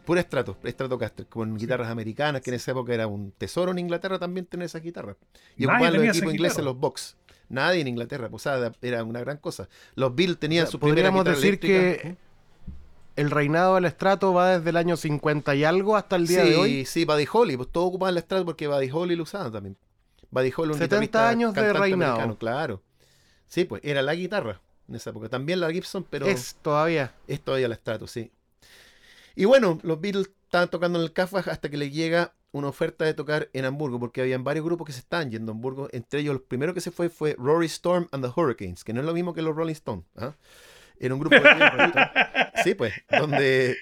Speaker 3: Pura estrato, Stratocaster, con guitarras americanas, que en esa época era un tesoro en Inglaterra también tener esas guitarras. Y ocupaban los equipos ingleses, los Vox. Nadie en Inglaterra, pues, era una gran cosa. Los Beatles tenían
Speaker 2: O sea,
Speaker 3: su
Speaker 2: podríamos decir
Speaker 3: eléctrica.
Speaker 2: que el reinado del estrato va desde el año 50 y algo hasta el día
Speaker 3: sí,
Speaker 2: de hoy.
Speaker 3: Sí, Buddy Holly, pues todos ocupaban la estrato porque Buddy Holly lo usaban también. Buddy Holly, un
Speaker 2: 70
Speaker 3: guitarrista
Speaker 2: años de reinado.
Speaker 3: americano, claro. Sí, pues era la guitarra en esa época. También la Gibson, pero
Speaker 2: Es todavía.
Speaker 3: es todavía la Strato, sí. Y bueno, los Beatles estaban tocando en el Kafka hasta que les llega una oferta de tocar en Hamburgo, porque habían varios grupos que se estaban yendo a Hamburgo. Entre ellos, el primero que se fue fue Rory Storm and the Hurricanes, que no es lo mismo que los Rolling Stones. ¿ah? Era un grupo de Sí, pues, donde.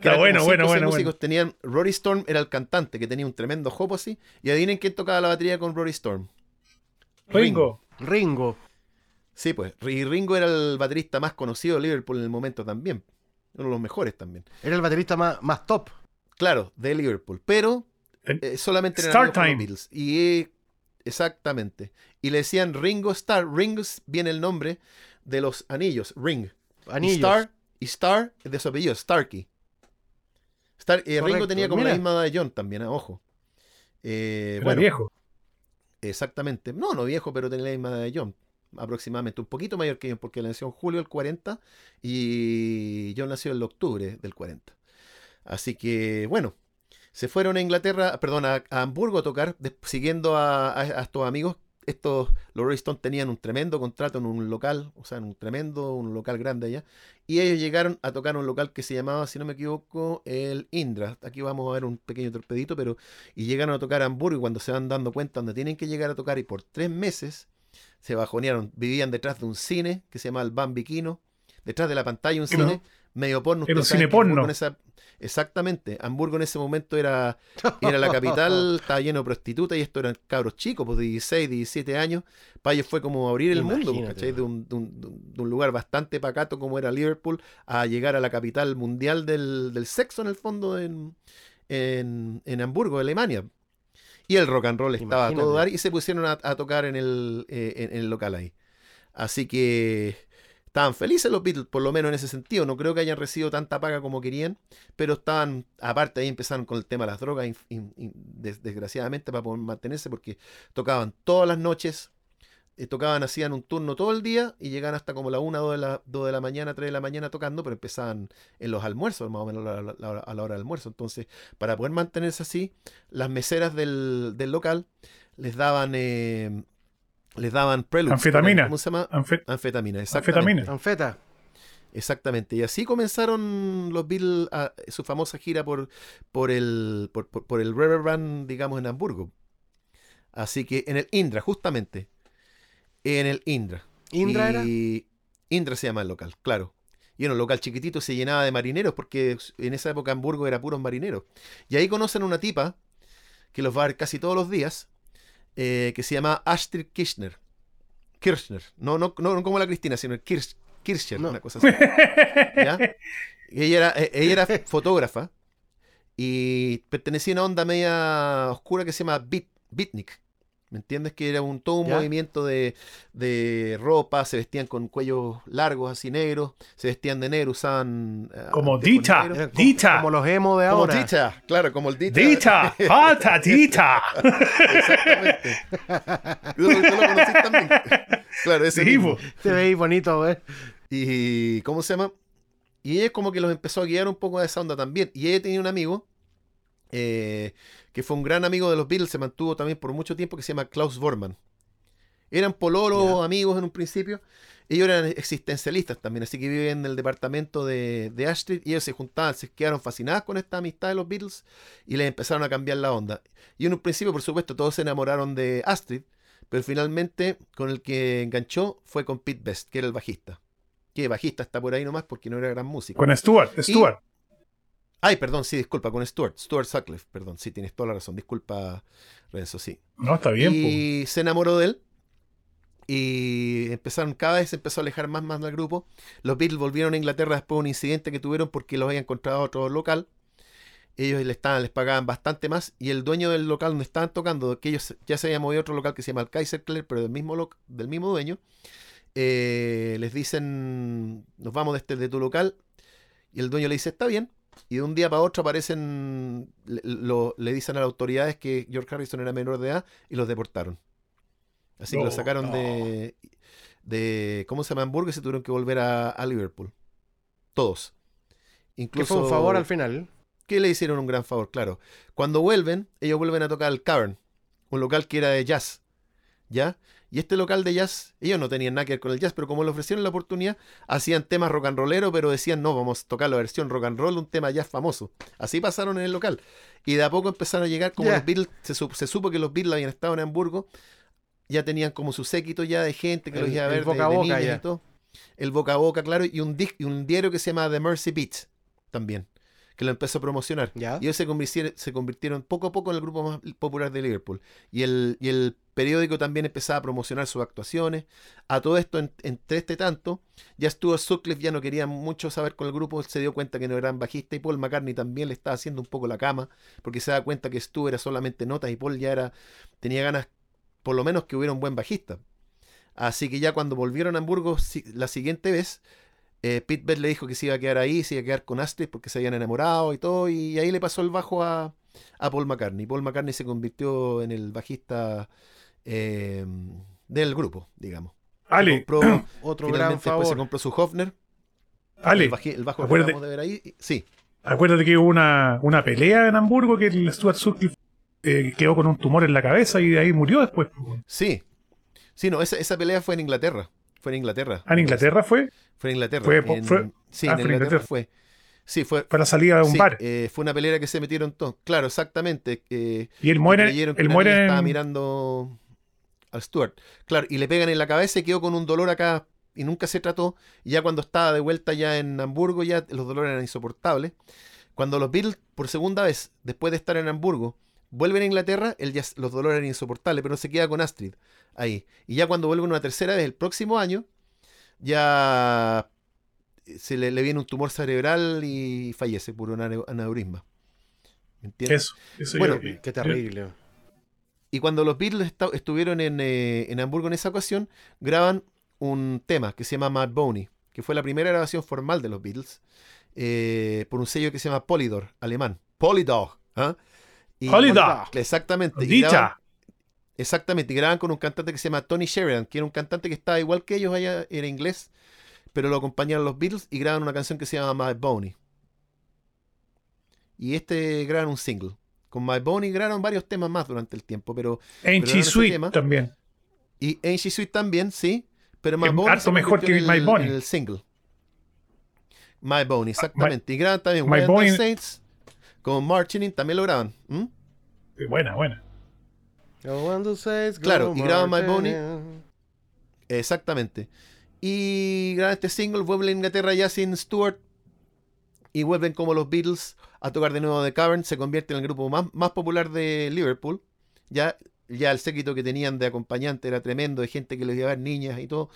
Speaker 3: que
Speaker 4: Está bueno, bueno, bueno,
Speaker 3: músicos. Tenían Rory Storm era el cantante, que tenía un tremendo jopo así. Y adivinen quién tocaba la batería con Rory Storm.
Speaker 4: Ringo.
Speaker 2: Ringo.
Speaker 3: Sí, pues. Y Ringo era el baterista más conocido de Liverpool en el momento también. Uno de los mejores también.
Speaker 2: Era el baterista más, más top.
Speaker 3: Claro, de Liverpool. Pero
Speaker 4: El-
Speaker 3: eh, solamente
Speaker 4: Star Time.
Speaker 3: Beatles. Y eh, exactamente. Y le decían Ringo Star. Ringo viene el nombre de los anillos. Ring. Y
Speaker 2: Anillos.
Speaker 3: Star, y Star es de su apellido, Starkey. Star, eh, Ringo tenía como la misma edad de John también, ah, ojo. Eh,
Speaker 4: Era
Speaker 3: bueno,
Speaker 4: viejo.
Speaker 3: exactamente. No, no viejo, pero tenía la misma edad de John. Aproximadamente. Un poquito mayor que John, porque él nació en julio del 40 y John nació en el octubre del 40. Así que, bueno, se fueron a Inglaterra, perdón, a, Hamburgo a tocar, siguiendo a, a- a estos amigos. Estos, los Rolling Stones tenían un tremendo contrato en un local, o sea, en un tremendo, un local grande allá. Y ellos llegaron a tocar un local que se llamaba, si no me equivoco, el Indra. Aquí vamos a ver un pequeño torpedito, pero. Y llegaron a tocar a Hamburgo y cuando se van dando cuenta donde tienen que llegar a tocar, y por tres meses se bajonearon. Vivían detrás de un cine que se llama el Bambiquino. Detrás de la pantalla un cine medio porno.
Speaker 4: Era un
Speaker 3: ustedes saben
Speaker 4: cine porno.
Speaker 3: esa- Exactamente. Hamburgo en ese momento era, <laughs> era la capital, estaba lleno de prostitutas y esto eran cabros chicos, pues de 16, 17 años. Para ellos fue como abrir el mundo, pues, ¿cachai? De un, de un- de un lugar bastante pacato como era Liverpool a llegar a la capital mundial del, del sexo en el fondo en, en, en Hamburgo, Alemania. Y el rock and roll estaba a todo dar y se pusieron a, a tocar en el, eh, en- en el local ahí. Así que estaban felices los Beatles, por lo menos en ese sentido. No creo que hayan recibido tanta paga como querían, pero estaban, aparte ahí empezaron con el tema de las drogas, in- in- in- des- desgraciadamente, para poder mantenerse, porque tocaban todas las noches, eh, tocaban, hacían un turno todo el día y llegaban hasta como la 1, 2 de la, 2 de la mañana, 3 de la mañana tocando, pero empezaban en los almuerzos, más o menos a la, la- a la hora del almuerzo. Entonces, para poder mantenerse así, las meseras del, del local les daban eh, les daban preludes.
Speaker 4: Anfetamina.
Speaker 3: ¿Cómo se llama?
Speaker 4: Anfe-
Speaker 3: Anfetamina, exactamente.
Speaker 4: Anfetamina.
Speaker 2: Anfeta.
Speaker 3: Exactamente. Y así comenzaron los Beatles a- su famosa gira por, por el por, por- por el River Run, digamos, en Hamburgo. Así que en el Indra, justamente. En el Indra.
Speaker 2: ¿Indra era?
Speaker 3: Y Indra se llama el local, claro. Y era un local chiquitito, se llenaba de marineros, porque en esa época Hamburgo era puros marineros. Y ahí conocen una tipa, que los va a ver casi todos los días, eh, que se llama Astrid Kirchner. Kirchner. No, no, no, no como la Cristina, sino el Kirch, Kirchner,
Speaker 2: No.
Speaker 3: una cosa así. <laughs> ¿Ya? Y Ella era, eh, ella era <laughs> fotógrafa y pertenecía a una onda media oscura que se llama beat, beatnik. ¿Me entiendes? Que era un, todo un
Speaker 2: ¿Ya?
Speaker 3: movimiento de, de ropa, se vestían con cuellos largos así negros, se vestían de negro, usaban... eh,
Speaker 4: Como Dita. Dita.
Speaker 2: Como los emo de
Speaker 3: Como
Speaker 2: ahora.
Speaker 3: Dita, claro, como el Dita.
Speaker 4: Dita, falta <laughs> Dita.
Speaker 3: Exactamente. <laughs> Tú, lo- también. Claro, ese
Speaker 4: Sí.
Speaker 2: Te veis bonito, ¿eh?
Speaker 3: Y ¿cómo se llama? Y ella como que los empezó a guiar un poco a esa onda también. Y ella tenía un amigo eh, que fue un gran amigo de los Beatles, se mantuvo también por mucho tiempo, que se llama Klaus Bormann. Eran pololos, amigos en un principio. Ellos eran existencialistas también, así que viven en el departamento de, de Astrid y ellos se juntaban, se quedaron fascinados con esta amistad de los Beatles y les empezaron a cambiar la onda. Y en un principio, por supuesto, todos se enamoraron de Astrid, pero finalmente con el que enganchó fue con Pete Best, que era el bajista. Que bajista está por ahí nomás porque no era gran músico.
Speaker 4: Con Stuart, Stuart.
Speaker 3: Ay, perdón, sí, disculpa, con Stuart, Stuart Sutcliffe, perdón, sí, tienes toda la razón, disculpa, Renzo, sí.
Speaker 4: No, está bien, po.
Speaker 3: y se enamoró de él y empezaron, cada vez se empezó a alejar más, más del grupo. Los Beatles volvieron a Inglaterra después de un incidente que tuvieron porque los había encontrado a otro local. Ellos les, estaban, les pagaban bastante más y el dueño del local donde estaban tocando, que ellos ya se había movido a otro local que se llama el Kaiser Clare, pero del mismo, lo- del mismo dueño, eh, les dicen, nos vamos de, este, de tu local y el dueño le dice, está bien. Y de un día para otro aparecen, le, lo- le dicen a las autoridades que George Harrison era menor de edad y los deportaron. Así que lo sacaron de, de, ¿cómo se llama? Hamburgo y se tuvieron que volver a, a Liverpool. Todos.
Speaker 2: Que
Speaker 3: Incluso,
Speaker 2: fue un favor al final.
Speaker 3: que le hicieron un gran favor, claro. Cuando vuelven, ellos vuelven a tocar el Cavern, un local que era de jazz, ¿ya? Y este local de jazz, ellos no tenían nada que ver con el jazz, pero como le ofrecieron la oportunidad, hacían temas rock and rollero, pero decían, no, vamos a tocar la versión rock and roll, un tema jazz famoso. Así pasaron en el local. Y de a poco empezaron a llegar, como los Beatles, se, supo- se supo que los Beatles habían estado en Hamburgo, ya tenían como su séquito ya de gente que
Speaker 2: El-
Speaker 3: los iba a
Speaker 2: el
Speaker 3: ver, de-
Speaker 2: boca a
Speaker 3: de
Speaker 2: boca ya.
Speaker 3: y todo. El boca a boca, claro, y un, y un diario que se llama The Mercy Beats, también, que lo empezó a promocionar.
Speaker 2: ¿Ya?
Speaker 3: Y ellos se convirtieron, se convirtieron poco a poco en el grupo más popular de Liverpool. Y el, y el periódico también empezaba a promocionar sus actuaciones. A todo esto, en- entre este tanto, ya estuvo Sutcliffe, ya no quería mucho saber con el grupo, se dio cuenta que no eran bajista y Paul McCartney también le estaba haciendo un poco la cama, porque se da cuenta que Stu era solamente notas y Paul ya era, tenía ganas, por lo menos que hubiera un buen bajista. Así que ya cuando volvieron a Hamburgo la siguiente vez, eh, Pete Best le dijo que se iba a quedar ahí, se iba a quedar con Astrid porque se habían enamorado y todo, y ahí le pasó el bajo a, a Paul McCartney. Paul McCartney se convirtió en el bajista eh, del grupo, digamos.
Speaker 4: Ale,
Speaker 3: Compró-
Speaker 2: Otro <clears throat> gran
Speaker 3: finalmente después se compró su Hofner,
Speaker 4: Ale,
Speaker 3: el, baji- el bajo que acabamos de ver ahí. Sí,
Speaker 4: acuérdate que hubo una, una pelea en Hamburgo que el Stuart Sutcliffe eh, quedó con un tumor en la cabeza y de ahí murió después.
Speaker 3: sí. Sí, no, esa, esa pelea fue en Inglaterra. Fue en Inglaterra.
Speaker 4: Ah, en Inglaterra fue
Speaker 3: Fue en Inglaterra.
Speaker 4: Fue
Speaker 3: en-
Speaker 4: fue-
Speaker 3: sí,
Speaker 4: ah,
Speaker 3: en
Speaker 4: fue
Speaker 3: Inglaterra
Speaker 4: Inglaterra.
Speaker 3: fue. Sí, fue.
Speaker 4: para la salida de un
Speaker 3: sí,
Speaker 4: bar.
Speaker 3: eh, fue una pelea que se metieron todos. Claro, exactamente. eh,
Speaker 4: y él muere, él muere
Speaker 3: estaba mirando al Stuart. Claro, y le pegan en la cabeza y quedó con un dolor acá y nunca se trató. Y ya cuando estaba de vuelta ya en Hamburgo, ya los dolores eran insoportables. Cuando los Beatles, por segunda vez, después de estar en Hamburgo, vuelven a Inglaterra, él ya, los dolores eran insoportables, pero se queda con Astrid ahí. Y ya cuando vuelven una tercera vez el próximo año, ya se le, le viene un tumor cerebral y fallece por un ane- aneurisma. ¿Me entiendes?
Speaker 4: Eso, eso
Speaker 3: Bueno,
Speaker 4: yo-
Speaker 2: Qué terrible.
Speaker 3: Y cuando los Beatles estuvieron en, eh, en Hamburgo en esa ocasión, graban un tema que se llama Mad Boney, que fue la primera grabación formal de los Beatles, eh, por un sello que se llama Polydor, alemán. Polydor. Y-
Speaker 4: Polydor.
Speaker 3: Exactamente. y graban- Exactamente, y graban con un cantante que se llama Tony Sheridan, que era un cantante que estaba igual que ellos allá, era inglés, pero lo acompañaron los Beatles y graban una canción que se llama My Boney. Y este graban un single. Con My Boney grabaron varios temas más durante el tiempo, pero... Ese
Speaker 4: Sweet
Speaker 3: tema.
Speaker 4: también.
Speaker 3: Y She Sweet también, sí, pero My
Speaker 4: Es
Speaker 3: Boney
Speaker 4: harto mejor que
Speaker 3: en
Speaker 4: My Boney.
Speaker 3: el single. My Boney, exactamente. y graban también
Speaker 4: My Boney-
Speaker 3: Saints con Marching In, también lo graban. ¿Mm?
Speaker 4: Buena, buena.
Speaker 2: No one to say it's
Speaker 3: Claro, y graban My
Speaker 2: in.
Speaker 3: Exactamente. Y graban este single, vuelven a Inglaterra ya sin Stewart. Y vuelven como los Beatles a tocar de nuevo The Cavern. Se convierte en el grupo más, más popular de Liverpool. Ya, ya el séquito que tenían de acompañante era tremendo, de gente que les iba a ver niñas y todo.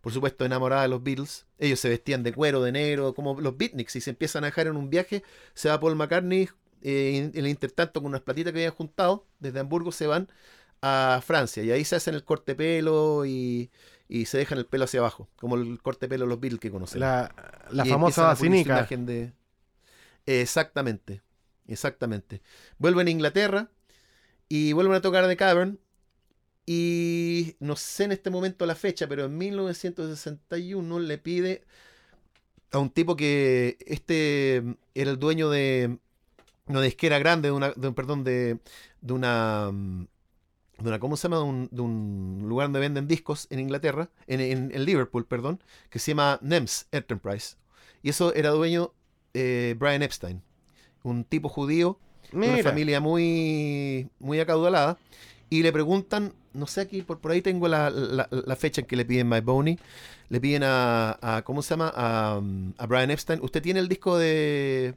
Speaker 3: Por supuesto, enamorada de los Beatles. Ellos se vestían de cuero, de negro, como los beatniks. Y se empiezan a dejar en un viaje. Se va Paul McCartney. Eh, en el intertanto, con unas platitas que habían juntado, desde Hamburgo se van a Francia. Y ahí se hacen el corte pelo y, y se dejan el pelo hacia abajo, como el corte pelo de los Beatles que conocemos.
Speaker 2: La, la famosa
Speaker 3: empiezan a poner su
Speaker 2: vacinica.
Speaker 3: imagen de- Exactamente, exactamente. Vuelven a Inglaterra y vuelven a tocar The Cavern. Y no sé en este momento la fecha, pero en 1961 le pide a un tipo que este era el dueño de una disquera grande, de una, de perdón, de, de una mm, de una, ¿cómo se llama? De un, de un lugar donde venden discos en Inglaterra, en, en- en Liverpool, perdón, que se llama NEMS Enterprise. Y eso era dueño eh, Brian Epstein, un tipo judío, de una familia muy, muy acaudalada. Y le preguntan, no sé aquí, por, por ahí tengo la, la- la fecha en que le piden My Boney. Le piden a, a- ¿cómo se llama? A, a Brian Epstein. Usted tiene el disco de,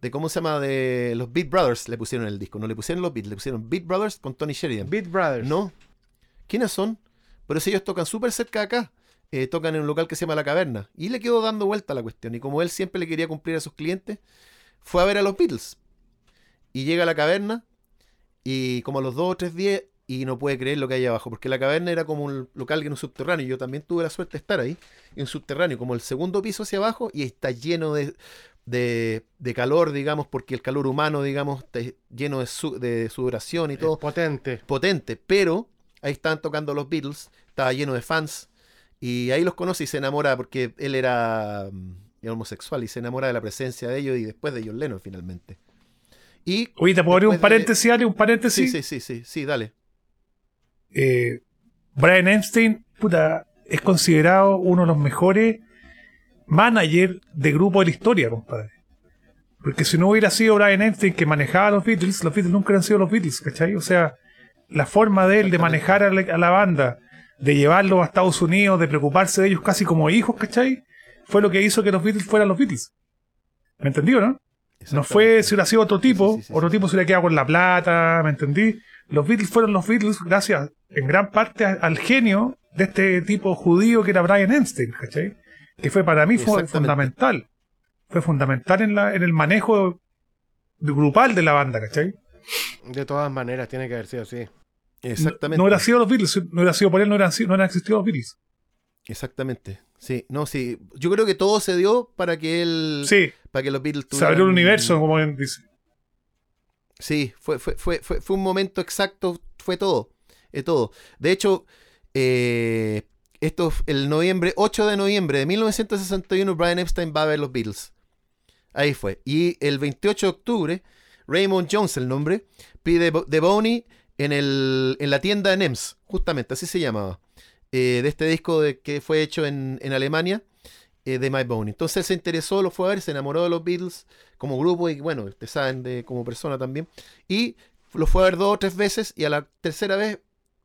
Speaker 3: de, ¿cómo se llama? De los Beat Brothers le pusieron el disco. No le pusieron los Beat, le pusieron Beat Brothers con Tony Sheridan.
Speaker 2: Beat Brothers.
Speaker 3: No. ¿Quiénes son? Pero si ellos tocan súper cerca de acá. Eh, tocan en un local que se llama La Caverna. Y le quedó dando vuelta a la cuestión. Y como él siempre le quería cumplir a sus clientes, fue a ver a los Beatles. Y llega a la caverna. Y como a los dos o tres días. Y no puede creer lo que hay abajo. Porque la caverna era como un local que en un subterráneo. Yo también tuve la suerte de estar ahí. En un subterráneo, como el segundo piso hacia abajo. Y está lleno de, de, de calor, digamos. Porque el calor humano, digamos, está lleno de, su- de sudoración y
Speaker 2: Es
Speaker 3: todo
Speaker 2: potente.
Speaker 3: potente, pero ahí estaban tocando los Beatles, estaba lleno de fans, y ahí los conoce y se enamora porque él era mm, era homosexual y se enamora de la presencia de ellos y después de John Lennon finalmente. Y
Speaker 4: Oye, ¿te puedo abrir un
Speaker 3: de-
Speaker 4: paréntesis, Ale? Un
Speaker 3: sí,
Speaker 4: paréntesis.
Speaker 3: sí, sí, sí, sí, dale.
Speaker 4: Eh, Brian Epstein, puta, es considerado uno de los mejores managers de grupo de la historia, compadre. Porque si no hubiera sido Brian Epstein que manejaba a los Beatles, los Beatles nunca hubieran sido los Beatles, ¿cachai? O sea, la forma de él de manejar a la, a la banda, de llevarlos a Estados Unidos, de preocuparse de ellos casi como hijos, ¿cachai? Fue lo que hizo que los Beatles fueran los Beatles. ¿Me entendió, no? No fue si hubiera sido otro tipo,
Speaker 3: sí, sí, sí,
Speaker 4: otro tipo se hubiera quedado con la plata, ¿me entendí? Los Beatles fueron los Beatles gracias en gran parte a- al genio de este tipo judío que era Brian Epstein, ¿cachai? Que fue para mí fue fundamental. Fue fundamental en, la, en el manejo grupal de la banda, ¿cachai?
Speaker 2: De todas maneras, tiene que haber sido así.
Speaker 3: Exactamente.
Speaker 4: No, no hubiera sido los Beatles, no hubiera sido por él, no hubieran, no hubieran existido los Beatles.
Speaker 3: Exactamente. Sí, no, sí. Yo creo que todo se dio para que él.
Speaker 4: Sí,
Speaker 3: Para que los Beatles
Speaker 4: se abrió el
Speaker 3: tuvieran-
Speaker 4: universo, como él dice.
Speaker 3: Sí, fue, fue, fue, fue, fue un momento exacto, fue todo. eh, todo. De hecho, eh, esto el noviembre, 8 de noviembre de 1961, Brian Epstein va a ver los Beatles. Ahí fue. Y el 28 de octubre, Raymond Jones, el nombre, pide Bo- The Boney en, el, en la tienda de NEMS, justamente, así se llamaba. eh, de este disco de, que fue hecho en, en Alemania, eh, de My Boney. Entonces él se interesó, lo fue a ver, se enamoró de los Beatles como grupo y bueno, ustedes saben, de, como persona también. Y lo fue a ver dos o tres veces y a la tercera vez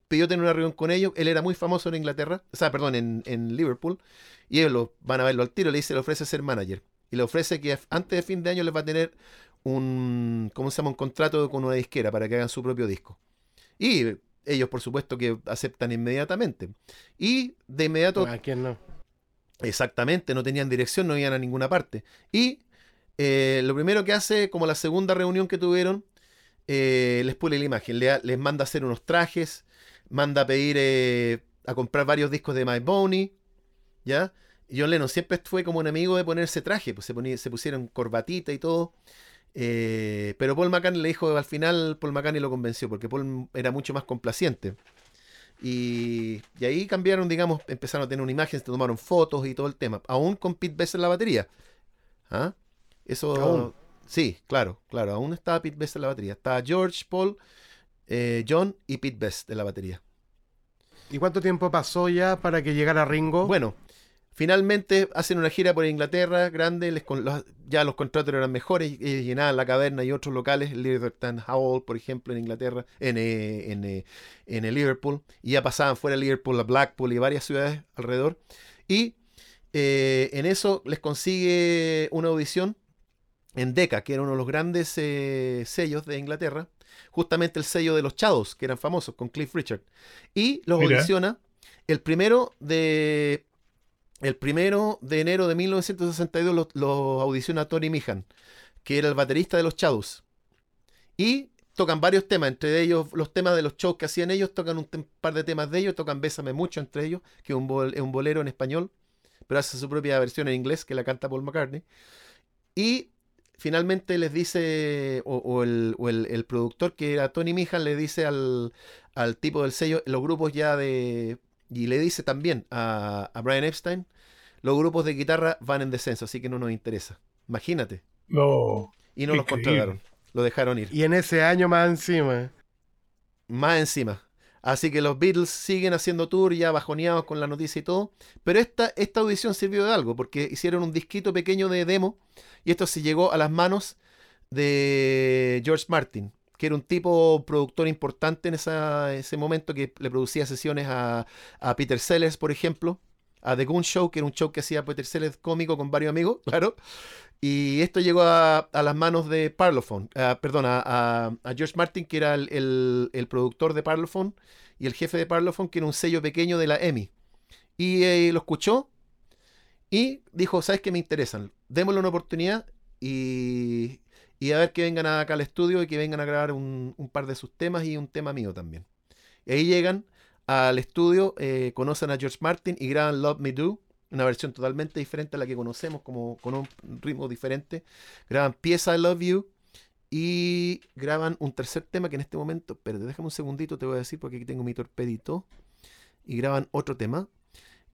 Speaker 3: pidió tener una reunión con ellos. Él era muy famoso en Inglaterra, o sea, perdón, en, en Liverpool. Y ellos lo, van a verlo al tiro, le dice, le ofrece ser manager. Y le ofrece que antes de fin de año les va a tener un, ¿cómo se llama? Un contrato con una disquera para que hagan su propio disco. Y ellos, por supuesto, que aceptan inmediatamente. Y de inmediato
Speaker 2: ¿A quién no?
Speaker 3: Exactamente, no tenían dirección, no iban a ninguna parte. Y eh, lo primero que hace, como la segunda reunión que tuvieron, eh, les pule la imagen, le- les manda a hacer unos trajes, manda a pedir eh, a comprar varios discos de My Boney, ¿ya? Y John Lennon siempre fue como un amigo de ponerse traje, pues se, ponía, se pusieron corbatita y todo. Eh, pero Paul McCartney le dijo, al final Paul McCartney lo convenció, porque Paul era mucho más complaciente. Y, y ahí cambiaron, digamos, empezaron a tener una imagen, se tomaron fotos y todo el tema, aún con Pete Best en la batería. ¿Ah? Eso...
Speaker 2: Aún.
Speaker 3: Sí, claro, claro, aún estaba Pete Best en la batería. Estaba George, Paul, eh, John y Pete Best en la batería.
Speaker 2: ¿Y cuánto tiempo pasó ya para que llegara Ringo?
Speaker 3: Bueno, finalmente hacen una gira por Inglaterra grande, les con- los- ya los contratos eran mejores, y llenaban la caverna y otros locales, Liverpool Howell, por ejemplo, en Inglaterra, en, eh, en, eh, en Liverpool, y ya pasaban fuera de Liverpool a Blackpool y varias ciudades alrededor. Y eh, en eso les consigue una audición en Decca, que era uno de los grandes eh, sellos de Inglaterra, justamente el sello de los Shadows, que eran famosos, con Cliff Richard. Y los
Speaker 4: Mira.
Speaker 3: audiciona el primero de el primero de enero de 1962 lo, lo audiciona Tony Mihan, que era el baterista de los Shadows. Y tocan varios temas, entre ellos los temas de los shows que hacían ellos, tocan un par de temas de ellos, tocan Bésame mucho entre ellos, que es un, bol- es un bolero en español, pero hace su propia versión en inglés, que la canta Paul McCartney. Y finalmente les dice, o, o el, o el- el productor que era Tony Mihan, le dice al, al tipo del sello, los grupos ya de... Y le dice también a, a Brian Epstein, los grupos de guitarra van en descenso, así que no nos interesa. Imagínate.
Speaker 4: Lo...
Speaker 3: Y no los contrataron. Lo dejaron ir.
Speaker 2: Y en ese año más encima.
Speaker 3: Más encima. Así que los Beatles siguen haciendo tour ya bajoneados con la noticia y todo. Pero esta, esta audición sirvió de algo, porque hicieron un disquito pequeño de demo y esto se llegó a las manos de George Martin, que era un tipo productor importante en esa- ese momento que le producía sesiones a, a Peter Sellers, por ejemplo, a The Goon Show, que era un show que hacía Peter Sellers cómico con varios amigos, <laughs> claro. Y esto llegó a, las manos de Parlophone, ah, perdón, a, George Martin, que era el, productor de Parlophone y el jefe de Parlophone, que era un sello pequeño de la EMI. Y eh, lo escuchó y dijo, ¿sabes qué me interesan? Démosle una oportunidad y, a ver que vengan acá al estudio y que vengan a grabar un, un par de sus temas y un tema mío también. Y ahí llegan al estudio, eh, conocen a George Martin y graban Love Me Do, una versión totalmente diferente a la que conocemos, como con un ritmo diferente. Graban Pieza I Love You y graban un tercer tema que en este momento, espérate, déjame un segundito, te voy a decir porque aquí tengo mi torpedito. Y graban otro tema.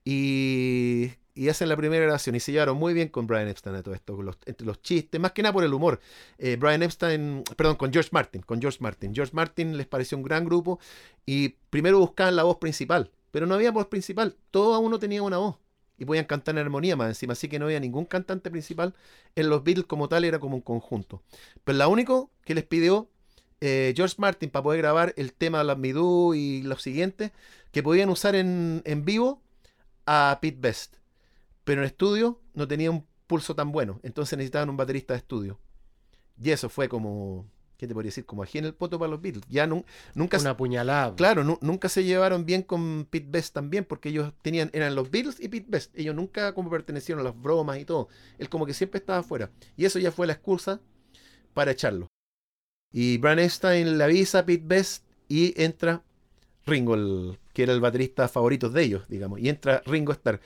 Speaker 3: Y, y hacen la primera grabación y se llevaron muy bien con Brian Epstein a todo esto, con los, entre los chistes, más que nada por el humor. Eh, Brian Epstein, perdón, con George Martin, con George Martin. George Martin les pareció un gran grupo y primero buscaban la voz principal, pero no había voz principal, todo uno tenía una voz y podían cantar en armonía más encima, así que no había ningún cantante principal en los Beatles como tal, era como un conjunto. Pero la único que les pidió eh, George Martin para poder grabar el tema Love Me Do y los siguientes, que podían usar en, en vivo a Pete Best. Pero en estudio no tenía un pulso tan bueno, entonces necesitaban un baterista de estudio. Y eso fue como, ¿qué te podría decir? Como aquí en el poto para los Beatles. Ya nun- nunca,
Speaker 2: Una puñalada.
Speaker 3: Claro, nu- nunca se llevaron bien con Pete Best también, porque ellos tenían, eran los Beatles y Pete Best. Ellos nunca como pertenecieron a las bromas y todo. Él como que siempre estaba afuera. Y eso ya fue la excusa para echarlo. Y Brian Epstein le avisa a Pete Best y entra Ringo, el- que era el baterista favorito de ellos, digamos. Y entra Ringo Starr.